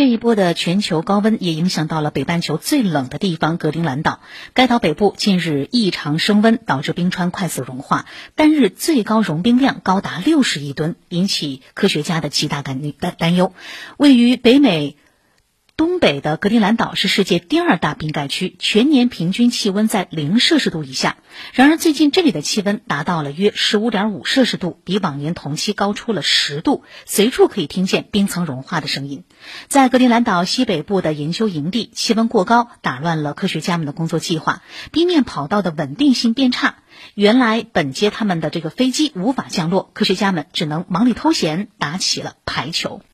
这一波的全球高温也影响到了北半球最冷的地方格陵兰岛。该岛北部近日异常升温，导致冰川快速融化，单日最高融冰量高达六十亿吨，引起科学家的极大担担担忧。位于北美。东北的格陵兰岛是世界第二大冰盖区，全年平均气温在零摄氏度以下。然而，最近这里的气温达到了约十五点五摄氏度，比往年同期高出了十度，随处可以听见冰层融化的声音。在格陵兰岛西北部的研究营地，气温过高打乱了科学家们的工作计划，冰面跑道的稳定性变差。原来本接他们的这个飞机无法降落，科学家们只能忙里偷闲，打起了排球。